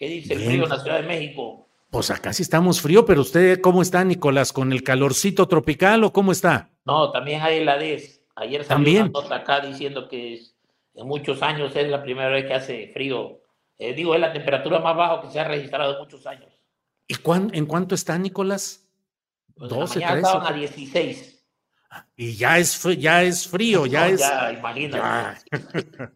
¿Qué dice el Bien. frío en la Ciudad de México? Pues acá sí estamos frío, pero usted, ¿cómo está, Nicolás? ¿Con el calorcito tropical o cómo está? No, también hay heladez. Ayer salió También. una nota acá diciendo que es- en muchos años es la primera vez que hace frío. Eh, digo, es la temperatura más baja que se ha registrado en muchos años. ¿Y cuán- en cuánto está, Nicolás? Pues en la 12, mañana 13. estaban a 16. Y ya es, fr- ya es frío, ya No, es... Ya, imagínate. ya.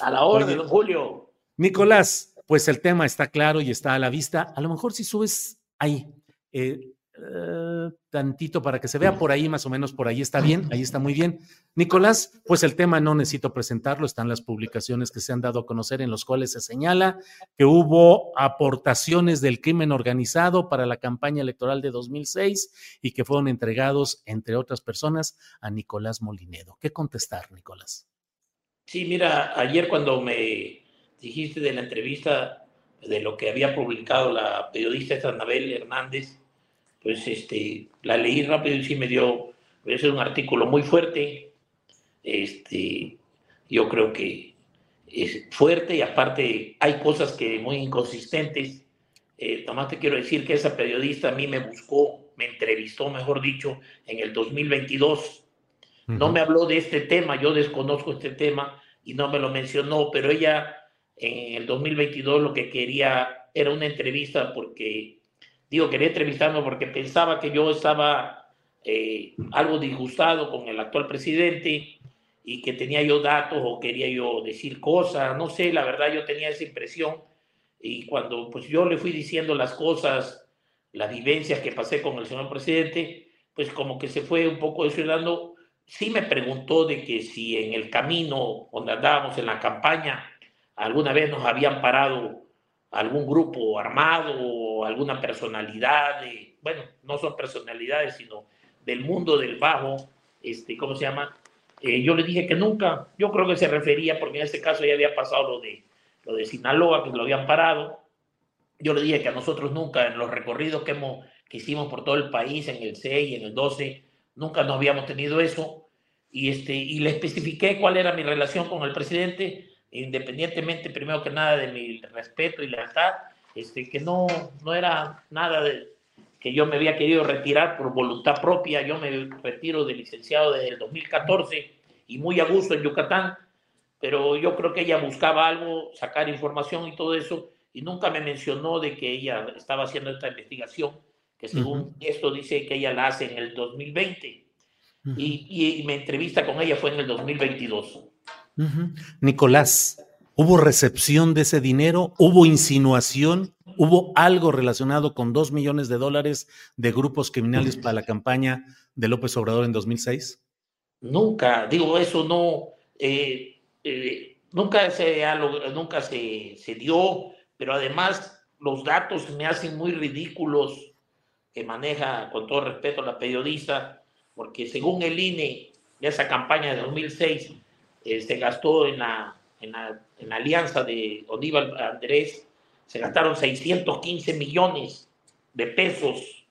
A la orden, Oye. don Julio. Nicolás, pues el tema está claro y está a la vista. A lo mejor si subes ahí, eh, eh, tantito para que se vea por ahí, más o menos por ahí está bien, ahí está muy bien. Nicolás, pues el tema no necesito presentarlo, están las publicaciones que se han dado a conocer en los cuales se señala que hubo aportaciones del crimen organizado para la campaña electoral de 2006 y que fueron entregados, entre otras personas, a Nicolás Molinedo. ¿Qué contestar, Nicolás? Sí, mira, ayer cuando me dijiste de la entrevista de lo que había publicado la periodista esta Anabel Hernández, pues este, la leí rápido y sí me dio, es un artículo muy fuerte, este, yo creo que es fuerte y aparte hay cosas que muy inconsistentes. Eh, nomás te quiero decir que esa periodista a mí me buscó, me entrevistó, mejor dicho, en el 2022 no me habló de este tema, yo desconozco este tema y no me lo mencionó, pero ella en el 2022 lo que quería era una entrevista porque, digo, quería entrevistarme porque pensaba que yo estaba eh, algo disgustado con el actual presidente y que tenía yo datos o quería yo decir cosas, no sé, la verdad yo tenía esa impresión y cuando pues yo le fui diciendo las cosas, las vivencias que pasé con el señor presidente, pues como que se fue un poco descuidando sí me preguntó de que si en el camino donde andábamos en la campaña alguna vez nos habían parado algún grupo armado o alguna personalidad, de, bueno, no son personalidades, sino del mundo del bajo, este, ¿cómo se llama? Eh, yo le dije que nunca, yo creo que se refería, porque en ese caso ya había pasado lo de, lo de Sinaloa, que lo habían parado. Yo le dije que a nosotros nunca, en los recorridos que, hemos, que hicimos por todo el país, en el 6 y en el 12, nunca no habíamos tenido eso y, este, y le especifiqué cuál era mi relación con el presidente, independientemente primero que nada de mi respeto y lealtad, este, que no, no era nada de que yo me había querido retirar por voluntad propia, yo me retiro de licenciado desde el 2014 y muy a gusto en Yucatán, pero yo creo que ella buscaba algo, sacar información y todo eso, y nunca me mencionó de que ella estaba haciendo esta investigación, que según esto dice que ella la hace en el 2020 y, y, y mi entrevista con ella fue en el 2022. Nicolás, ¿hubo recepción de ese dinero? ¿Hubo insinuación? ¿Hubo algo relacionado con dos millones de dólares de grupos criminales para la campaña de López Obrador en 2006? Nunca, digo, eso no, eh, eh, nunca, se, nunca se, se dio, pero además los datos me hacen muy ridículos que maneja, con todo respeto, la periodista, porque según el INE, esa campaña de 2006 se gastó en la, en la, alianza de Oníbal Andrés se gastaron 615 millones de pesos.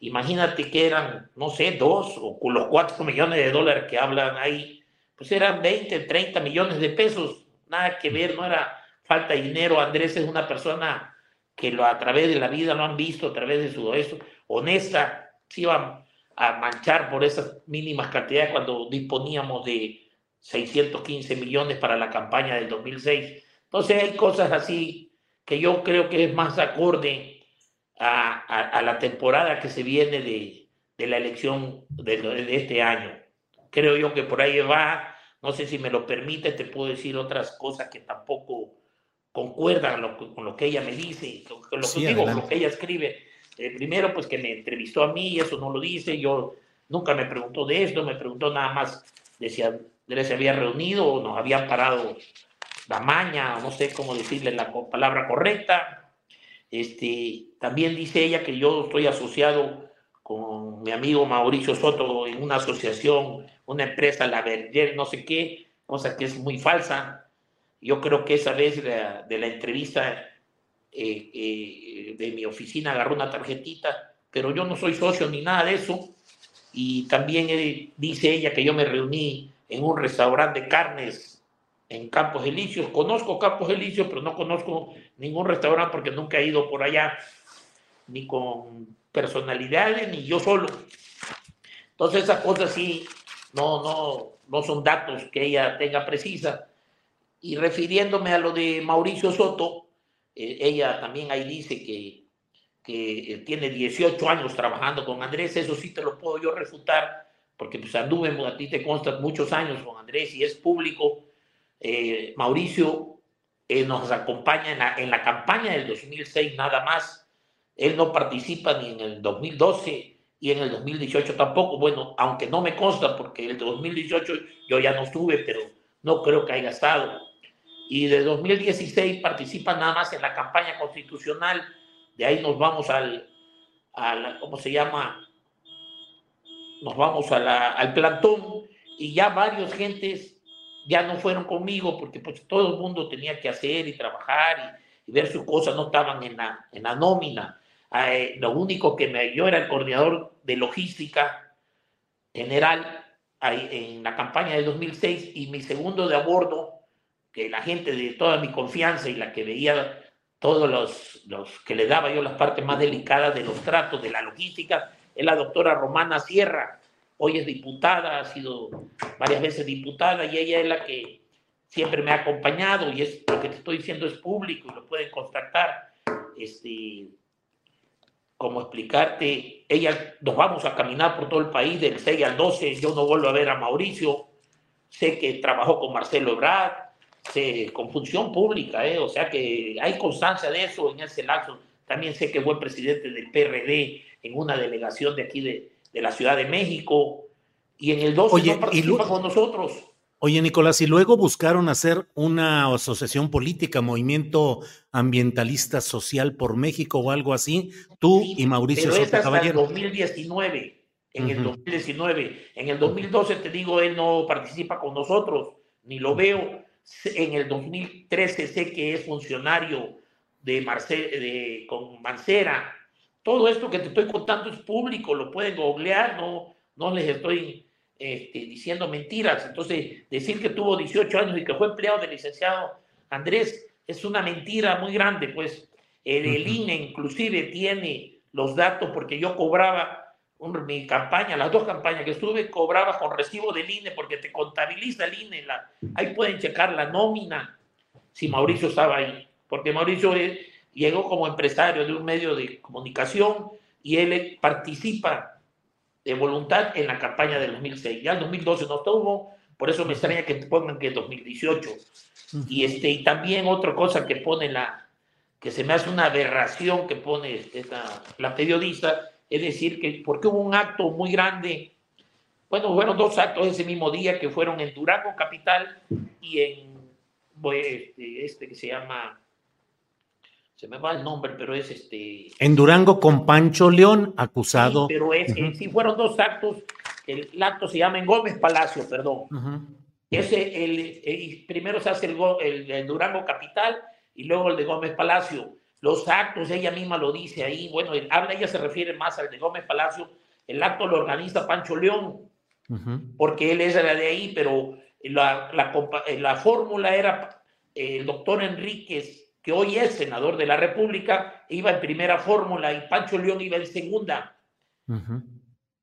Imagínate que eran, no sé, dos o los cuatro millones de dólares que hablan ahí, pues eran 20, 30 millones de pesos. Nada que ver, no era falta de dinero. Andrés es una persona que lo, a través de la vida lo han visto, a través de su eso, honesta, se iban a manchar por esas mínimas cantidades cuando disponíamos de 615 millones para la campaña del 2006. Entonces hay cosas así que yo creo que es más acorde a, a, la temporada que se viene de, de la elección de, de, este año. Creo yo que por ahí va, no sé si me lo permite, te puedo decir otras cosas que tampoco concuerdan con lo que ella me dice, con lo que digo, con lo que ella escribe. Eh, primero, pues que me entrevistó a mí, eso no lo dice, yo nunca me preguntó de esto, me preguntó nada más de si Andrés se había reunido o nos habían parado la maña, no sé cómo decirle la palabra correcta. Este, también dice ella que yo estoy asociado con mi amigo Mauricio Soto en una asociación, una empresa, la no sé qué, cosa que es muy falsa. Yo creo que esa vez de la, de la entrevista eh, eh, de mi oficina agarró una tarjetita, pero yo no soy socio ni nada de eso. Y también eh, dice ella que yo me reuní en un restaurante de carnes en Campos Elíseos. Conozco Campos Elíseos, pero no conozco ningún restaurante porque nunca he ido por allá, ni con personalidades, ni yo solo. Entonces esas cosas sí, no, no, no son datos que ella tenga precisa. Y refiriéndome a lo de Mauricio Soto, eh, ella también ahí dice que, que eh, tiene 18 años trabajando con Andrés, eso sí te lo puedo yo refutar, porque pues anduve, a ti te consta, muchos años con Andrés y es público eh, Mauricio eh, nos acompaña en la, en la, campaña del 2006 nada más. Él no participa ni en el 2012 y en el 2018 tampoco. Bueno, aunque no me consta porque el 2018 yo ya no estuve, pero no creo que haya estado. Y de 2016 participa nada más en la campaña constitucional. De ahí nos vamos al, al ¿cómo se llama? Nos vamos a la, al plantón y ya varios gentes ya no fueron conmigo porque pues todo el mundo tenía que hacer y trabajar y, ver sus cosas, no estaban en la, en la nómina. Eh, lo único que me yo era el coordinador de logística general ahí, en la campaña de 2006 y mi segundo de a bordo, que la gente de toda mi confianza y la que veía todos los, los que le daba yo las partes más delicadas de los tratos de la logística, es la doctora Romana Sierra, hoy es diputada, ha sido varias veces diputada y ella es la que siempre me ha acompañado y es lo que te estoy diciendo es público y lo pueden constatar. Este, como explicarte, ella, nos vamos a caminar por todo el país del 6 al 12, yo no vuelvo a ver a Mauricio, sé que trabajó con Marcelo Ebrard, sé, con función pública, ¿eh? o sea que hay constancia de eso en ese lapso. También sé que fue presidente del PRD en una delegación de aquí de, de la Ciudad de México, y en el 12 Oye, no participa con nosotros. Oye, Nicolás, y luego buscaron hacer una asociación política, movimiento ambientalista social por México o algo así, tú y Mauricio pero Soto Caballero. En 2019, en el 2019, en el 2012 te digo, él no participa con nosotros, ni lo veo. En el 2013 sé que es funcionario de, Marce, de con Mancera, todo esto que te estoy contando es público, lo pueden googlear, no, no les estoy este, diciendo mentiras. Entonces, decir que tuvo 18 años y que fue empleado del licenciado Andrés es una mentira muy grande, pues. El, INE inclusive tiene los datos porque yo cobraba mi campaña, las dos campañas que estuve, cobraba con recibo del INE porque te contabiliza el INE, la, ahí pueden checar la nómina si Mauricio estaba ahí, porque Mauricio llegó como empresario de un medio de comunicación y él participa de voluntad en la campaña del 2006. Ya el 2012 no estuvo, por eso me extraña que pongan que el 2018. Y, este, y también otra cosa que pone la, que se me hace una aberración que pone esta, la periodista, es decir, que porque hubo un acto muy grande, bueno, fueron dos actos ese mismo día que fueron en Durango Capital y en este, este que se llama se me va el nombre, pero es este. En Durango con Pancho León, acusado. Sí, pero es, sí fueron dos actos. El, acto se llama en Gómez Palacio, perdón. Ese, el, primero se hace el, el, Durango Capital y luego el de Gómez Palacio. los actos, ella misma lo dice ahí, bueno, habla, ella se refiere más al de Gómez Palacio, el acto lo organiza Pancho León, porque él es de ahí, pero la, la, la fórmula era el doctor Enríquez, que hoy es senador de la República, iba en primera fórmula y Pancho León iba en segunda.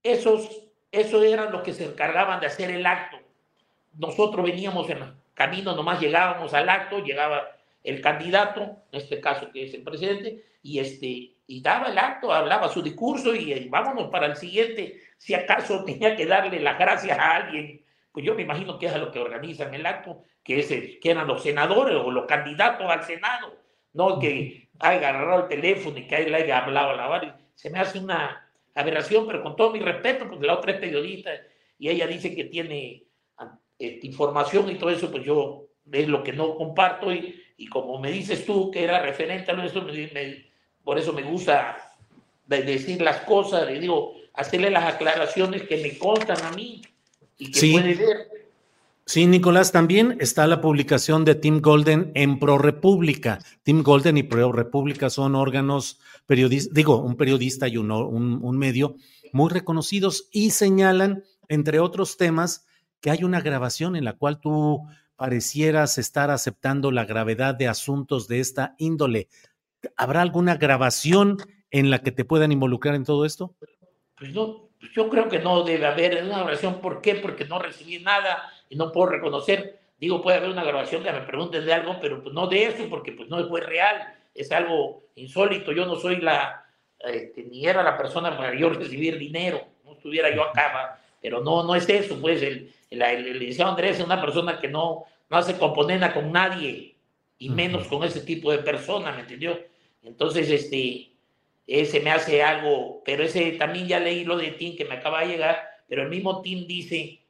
Esos, esos eran los que se encargaban de hacer el acto. Nosotros veníamos en camino, nomás llegábamos al acto, llegaba el candidato, en este caso que es el presidente, y, este, y daba el acto, hablaba su discurso y, vámonos para el siguiente. Si acaso tenía que darle las gracias a alguien, pues yo me imagino que es a lo que organizan el acto, que, es que eran los senadores o los candidatos al Senado, no que haya agarrado el teléfono y que le haya hablado a la barra. Se me hace una aberración, pero con todo mi respeto, porque la otra es periodista y ella dice que tiene este, información y todo eso, pues yo es lo que no comparto y, y como me dices tú que era referente a eso, por eso me gusta decir las cosas, le digo, hacerle las aclaraciones que me constan a mí y que puede ver. Sí, Nicolás, también está la publicación de Tim Golden en Pro República. Tim Golden y Pro República son órganos periodistas, digo, un periodista y un, un medio muy reconocidos y señalan, entre otros temas, que hay una grabación en la cual tú parecieras estar aceptando la gravedad de asuntos de esta índole. ¿Habrá alguna grabación en la que te puedan involucrar en todo esto? Pues no, yo creo que no debe haber una grabación. ¿Por qué? Porque no recibí nada y no puedo reconocer. Digo, puede haber una grabación que me pregunten de algo, pero pues no de eso, porque pues no fue real. Es algo insólito. Yo no soy la, este, ni era la persona para yo recibir dinero. No estuviera yo acá, pero no, no es eso. Pues el, el, licenciado Andrés es una persona que no, no hace componenda con nadie, y menos con ese tipo de personas, ¿me entendió? Entonces, este, ese me hace algo, pero ese también ya leí lo de Tim que me acaba de llegar, pero el mismo Tim dice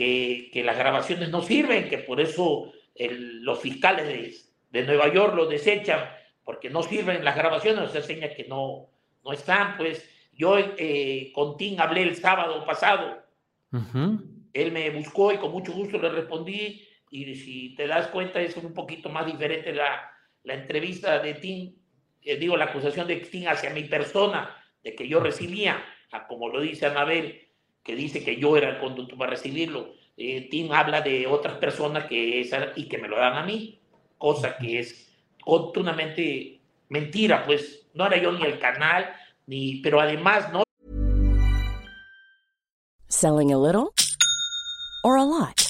que, que las grabaciones no sirven, que por eso los fiscales de, de, Nueva York lo desechan, porque no sirven las grabaciones, o sea, seña que no, no están, pues. Yo eh, con Tim hablé el sábado pasado. Él me buscó y con mucho gusto le respondí y si te das cuenta es un poquito más diferente la, la entrevista de Tim, eh, digo, la acusación de Tim hacia mi persona, de que yo recibía, a como lo dice Anabel, que dice que yo era el conducto para recibirlo. Eh, Tim habla de otras personas que es, y que me lo dan a mí, cosa que es continuamente mentira, pues no era yo ni el canal, ni, pero además no. Selling a little or a lot.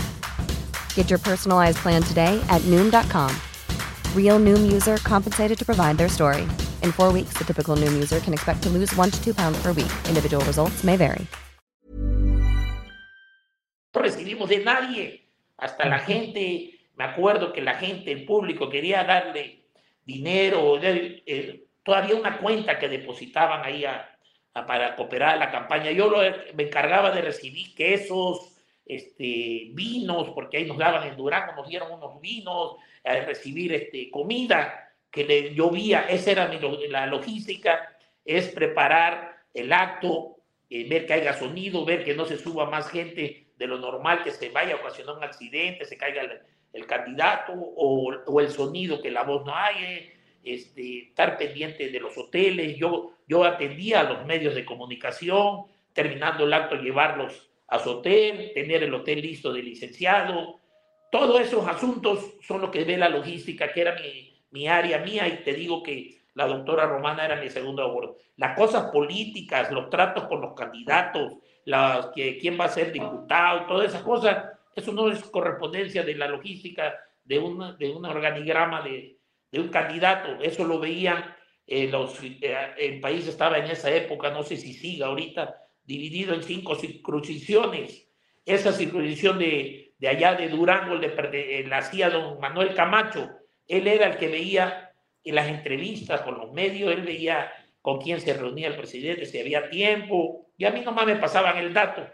Get your personalized plan today at noom.com. Real noom user compensated to provide their story. In four weeks, the typical noom user can expect to lose one to two pounds per week. Individual results may vary. No recibimos de nadie. Hasta la gente, me acuerdo que la gente, el público, quería darle dinero. Eh, todavía una cuenta que depositaban ahí a, a, para cooperar la campaña. Yo lo, me encargaba de recibir quesos este, vinos, porque ahí nos daban en Durango, nos dieron unos vinos, a recibir este, comida que le llovía, esa era mi, la logística, es preparar el acto, eh, ver que haya sonido, ver que no se suba más gente de lo normal, que se vaya a ocasionar un accidente, se caiga el, candidato o, el sonido, que la voz no haya, este, estar pendiente de los hoteles. Yo, yo atendía a los medios de comunicación, terminando el acto, llevarlos a su hotel, tener el hotel listo de licenciado. Todos esos asuntos son lo que ve la logística, que era mi, mi área mía, y te digo que la doctora Romana era mi segundo aborto. Las cosas políticas, los tratos con los candidatos, las, que, quién va a ser diputado, todas esas cosas, eso no es correspondencia de la logística de, una, de un organigrama de, de un candidato. Eso lo veían eh, eh, el país estaba en esa época, no sé si siga ahorita, dividido en cinco circunscripciones. Esa circunscripción de, de allá de Durango le, la hacía don Manuel Camacho. Él era el que veía en las entrevistas con los medios, él veía con quién se reunía el presidente, si había tiempo, y a mí nomás me pasaban el dato.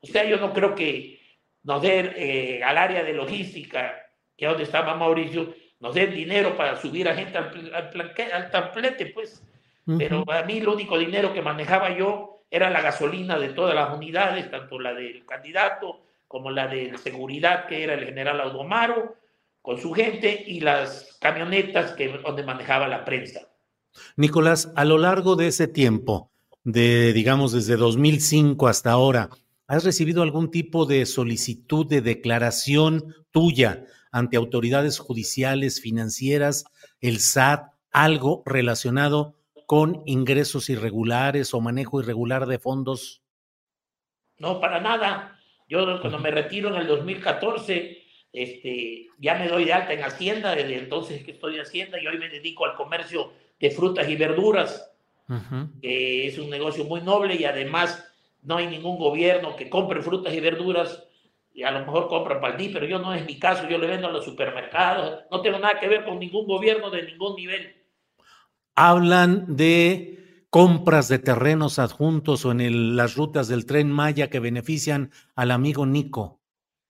O sea, yo no creo que nos den eh, al área de logística, que es donde estaba Mauricio, nos den dinero para subir a gente al, al, templete, pues. Pero a mí el único dinero que manejaba yo era la gasolina de todas las unidades, tanto la del candidato como la de seguridad, que era el general Audomaro, con su gente, y las camionetas que, donde manejaba la prensa. Nicolás, a lo largo de ese tiempo, de digamos desde 2005 hasta ahora, ¿has recibido algún tipo de solicitud de declaración tuya ante autoridades judiciales, financieras, el SAT, algo relacionado con ingresos irregulares o manejo irregular de fondos? No, para nada. Yo cuando me retiro en el 2014, este, ya me doy de alta en Hacienda, desde entonces que estoy en Hacienda y hoy me dedico al comercio de frutas y verduras, que es un negocio muy noble y además no hay ningún gobierno que compre frutas y verduras y a lo mejor compran para pero yo no es mi caso, yo le vendo a los supermercados, no tengo nada que ver con ningún gobierno de ningún nivel. Hablan de compras de terrenos adjuntos o en las rutas del tren Maya que benefician al amigo Nico.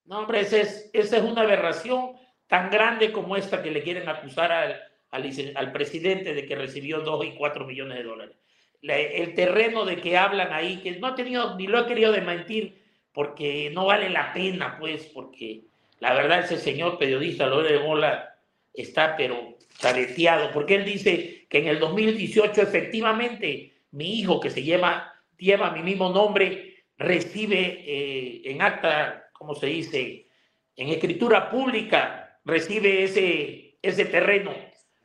No, hombre, esa es, esa es una aberración tan grande como esta que le quieren acusar al, al, presidente de que recibió dos y cuatro millones de dólares. el terreno de que hablan ahí, que no ha tenido, ni lo ha querido desmentir, porque no vale la pena, pues, porque la verdad ese señor periodista, Lore de Mola, está pero chareteado, porque él dice que en el 2018 efectivamente mi hijo, que se lleva, lleva mi mismo nombre, recibe eh, en acta, ¿cómo se dice? En escritura pública, recibe ese, ese terreno.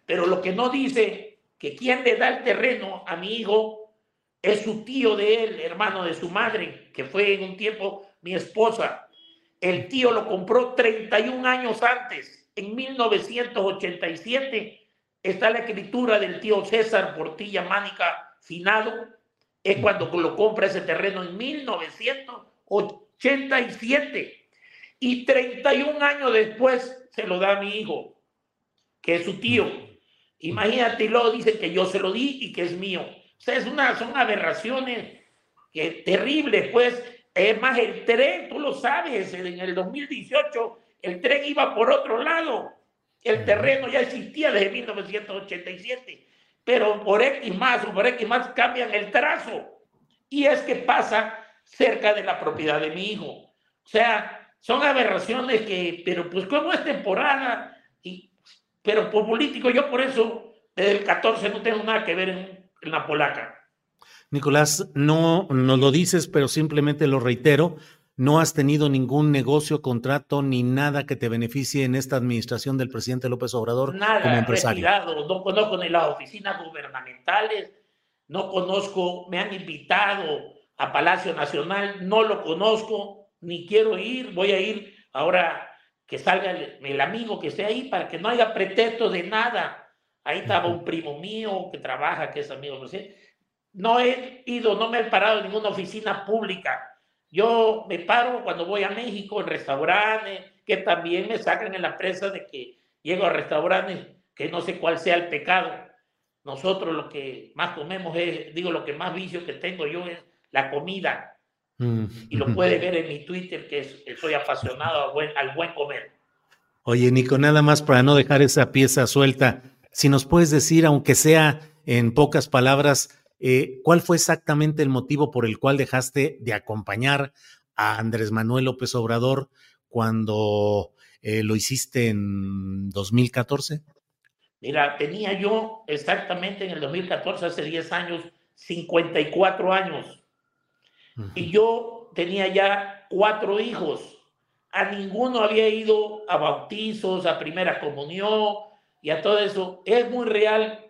Pero lo que no dice, que quien le da el terreno a mi hijo es su tío de él, hermano de su madre, que fue en un tiempo mi esposa. El tío lo compró 31 años antes, en 1987. Está la escritura del tío César Portilla Mánica Finado. Es cuando lo compra ese terreno en 1987. Y 31 años después se lo da a mi hijo, que es su tío. Imagínate, y luego dice que yo se lo di y que es mío. O sea, es una, son aberraciones que, terribles, pues. Es más, el tren, tú lo sabes, en el 2018 el tren iba por otro lado. El terreno ya existía desde 1987, pero por X más o por X más cambian el trazo. Y es que pasa cerca de la propiedad de mi hijo. O sea, son aberraciones que, pero pues como es temporada, y, pero por político, yo por eso desde el 14 no tengo nada que ver en, en la polaca. Nicolás, no nos lo dices, pero simplemente lo reitero. No has tenido ningún negocio, contrato ni nada que te beneficie en esta administración del presidente López Obrador nada, como empresario. Retirado. No conozco ni las oficinas gubernamentales, no conozco, me han invitado a Palacio Nacional, no lo conozco, ni quiero ir, voy a ir ahora que salga el, el amigo que esté ahí para que no haya pretexto de nada. Ahí estaba un primo mío que trabaja, que es amigo. No he ido, no me he parado en ninguna oficina pública. Yo me paro cuando voy a México en restaurantes, que también me sacan en la prensa de que llego a restaurantes, que no sé cuál sea el pecado. Nosotros lo que más comemos es, digo, lo que más vicio que tengo yo es la comida. Mm. Y lo puede ver en mi Twitter, que, soy apasionado al buen, al buen comer. Oye, Nico, nada más para no dejar esa pieza suelta. Si nos puedes decir, aunque sea en pocas palabras, eh, ¿cuál fue exactamente el motivo por el cual dejaste de acompañar a Andrés Manuel López Obrador cuando eh, lo hiciste en 2014? Mira, tenía yo exactamente en el 2014, hace 10 años, 54 años. Y yo tenía ya cuatro hijos. A ninguno había ido a bautizos, a primera comunión, y a todo eso, es muy real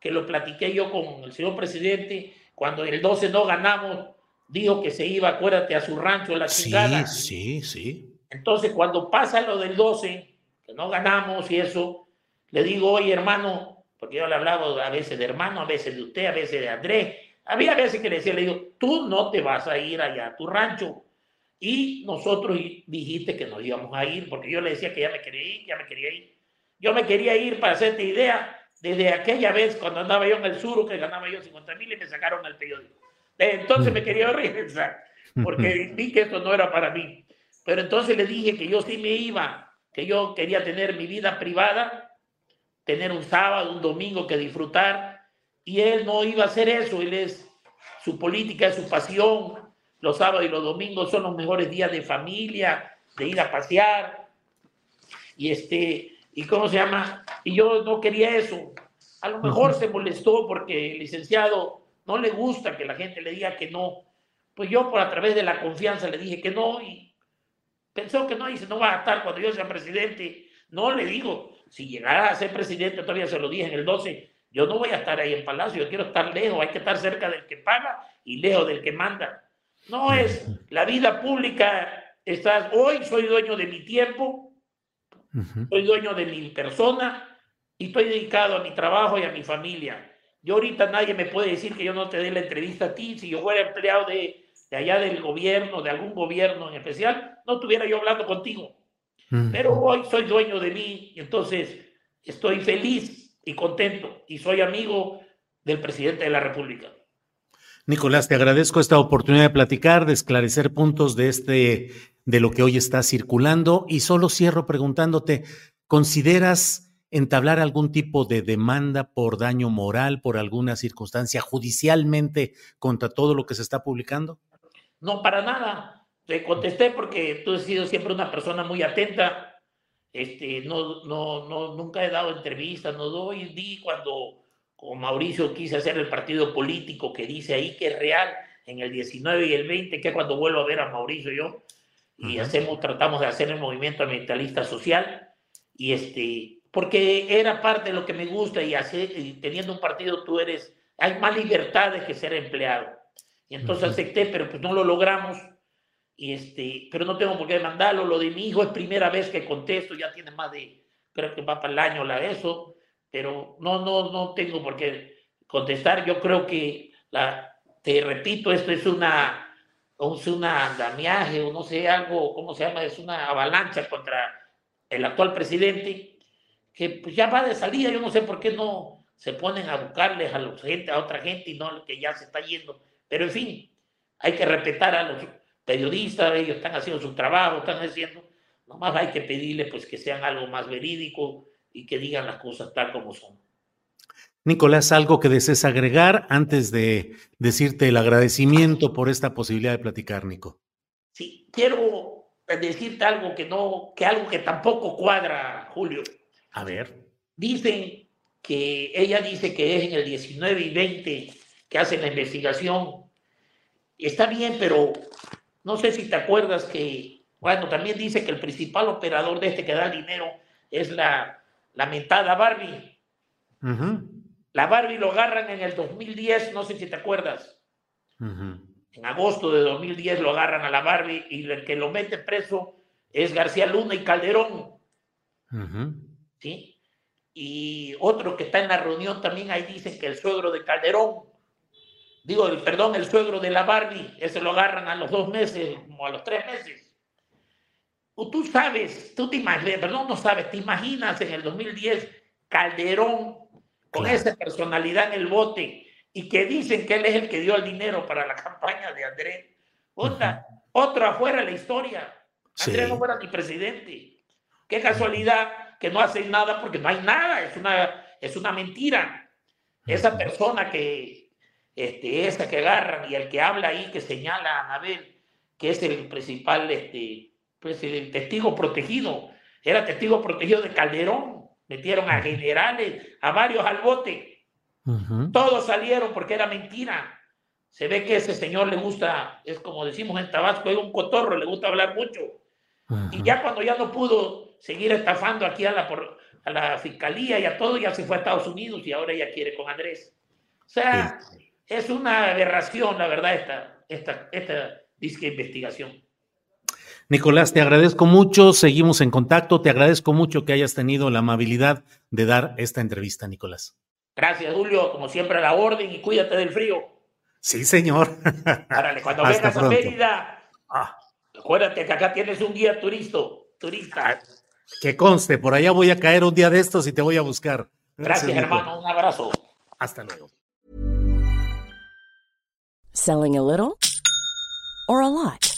que lo platiqué yo con el señor presidente, cuando el 12 no ganamos, dijo que se iba, acuérdate, a su rancho, la chingada. Sí, sí, sí. Entonces, cuando pasa lo del 12, que no ganamos y eso, le digo, oye, hermano, porque yo le hablaba a veces de hermano, a veces de usted, a veces de Andrés, había veces que le decía, le digo, tú no te vas a ir allá a tu rancho. Y nosotros dijiste que nos íbamos a ir, porque yo le decía que ya me quería ir, ya me quería ir. Yo me quería ir, para hacerte idea, desde aquella vez cuando andaba yo en el sur, que ganaba yo 50 mil y me sacaron al periódico. entonces me quería regresar, porque vi que esto no era para mí. Pero entonces le dije que yo sí me iba, que yo quería tener mi vida privada, tener un sábado, un domingo que disfrutar, y él no iba a hacer eso, él es, su política es su pasión, los sábados y los domingos son los mejores días de familia, de ir a pasear, y este, ¿y cómo se llama? Y yo no quería eso. A lo mejor se molestó porque el licenciado no le gusta que la gente le diga que no. Pues yo por a través de la confianza le dije que no y pensó que no, dice, no va a estar cuando yo sea presidente. No le digo, si llegara a ser presidente, todavía se lo dije en el 12, yo no voy a estar ahí en Palacio, yo quiero estar lejos, hay que estar cerca del que paga y lejos del que manda. No es la vida pública, estás, hoy soy dueño de mi tiempo, soy dueño de mi persona y estoy dedicado a mi trabajo y a mi familia. Yo ahorita nadie me puede decir que yo no te dé la entrevista a ti, si yo fuera empleado de, de allá del gobierno, de algún gobierno en especial, no estuviera yo hablando contigo. Pero hoy soy dueño de mí y entonces estoy feliz y contento y soy amigo del presidente de la República. Nicolás, te agradezco esta oportunidad de platicar, de esclarecer puntos de este de lo que hoy está circulando y solo cierro preguntándote, ¿consideras entablar algún tipo de demanda por daño moral, por alguna circunstancia judicialmente contra todo lo que se está publicando? No, para nada. Te contesté porque tú has sido siempre una persona muy atenta. Este, no, no, no, nunca he dado entrevistas, no doy, di cuando con Mauricio quise hacer el partido político que dice ahí que es real en el 19 y el 20, que es cuando vuelvo a ver a Mauricio yo, y hacemos, tratamos de hacer el movimiento ambientalista social, y este, porque era parte de lo que me gusta, y, hacer, teniendo un partido tú eres, hay más libertades que ser empleado. Y entonces acepté, pero pues no lo logramos, y este, pero no tengo por qué demandarlo. Lo de mi hijo es primera vez que contesto, ya tiene más de, creo que va para el año la eso, pero no, no, no tengo por qué contestar. Yo creo que, la, te repito, esto es una, es una andamiaje o no sé, algo, ¿cómo se llama? Es una avalancha contra el actual presidente, que pues ya va de salida, yo no sé por qué no se ponen a buscarles a, los gente, a otra gente y no que ya se está yendo. Pero en fin, hay que respetar a los periodistas, ellos están haciendo su trabajo, están haciendo, nomás hay que pedirles pues que sean algo más verídico y que digan las cosas tal como son. Nicolás, algo que desees agregar antes de decirte el agradecimiento por esta posibilidad de platicar, Nico. Sí, quiero decirte algo que no, que algo que tampoco cuadra, Julio. A ver. Dicen que ella dice que es en el 19 y 20 que hacen la investigación. Está bien, pero no sé si te acuerdas que, bueno, también dice que el principal operador de este que da dinero es la lamentada Barbie. La Barbie lo agarran en el 2010, no sé si te acuerdas. En agosto de 2010 lo agarran a la Barbie y el que lo mete preso es García Luna y Calderón. ¿Sí? Y otro que está en la reunión también ahí dicen que el suegro de Calderón digo, el, perdón, el suegro de la Barbie, ese lo agarran a los dos meses, como a los tres meses. O tú sabes, tú te imaginas, perdón, no sabes, te imaginas en el 2010 Calderón con esa personalidad en el bote y que dicen que él es el que dio el dinero para la campaña de Andrés. Otra, otro afuera de la historia. Andrés no fuera ni presidente. Qué casualidad que no hacen nada porque no hay nada, es una, es una mentira. Esa persona que, este, esa que agarran y el que habla ahí, que señala a Anabel, que es el principal este, pues, el testigo protegido, era testigo protegido de Calderón, metieron a generales, a varios al bote, todos salieron porque era mentira. Se ve que ese señor le gusta, es como decimos en Tabasco, es un cotorro, le gusta hablar mucho. Y ya cuando ya no pudo seguir estafando aquí a la, a la fiscalía y a todo, ya se fue a Estados Unidos y ahora ya quiere con Andrés. O sea, es una aberración, la verdad, esta, esta, esta disque investigación. Nicolás, te agradezco mucho, seguimos en contacto, te agradezco mucho que hayas tenido la amabilidad de dar esta entrevista, Nicolás. Gracias, Julio, como siempre a la orden y cuídate del frío. Sí, señor. Árale, cuando vengas a Mérida, ah. acuérdate que acá tienes un guía turista. turista. Ah, que conste, por allá voy a caer un día de estos y te voy a buscar. Gracias, hermano, un abrazo. Hasta luego. Selling a little or a lot?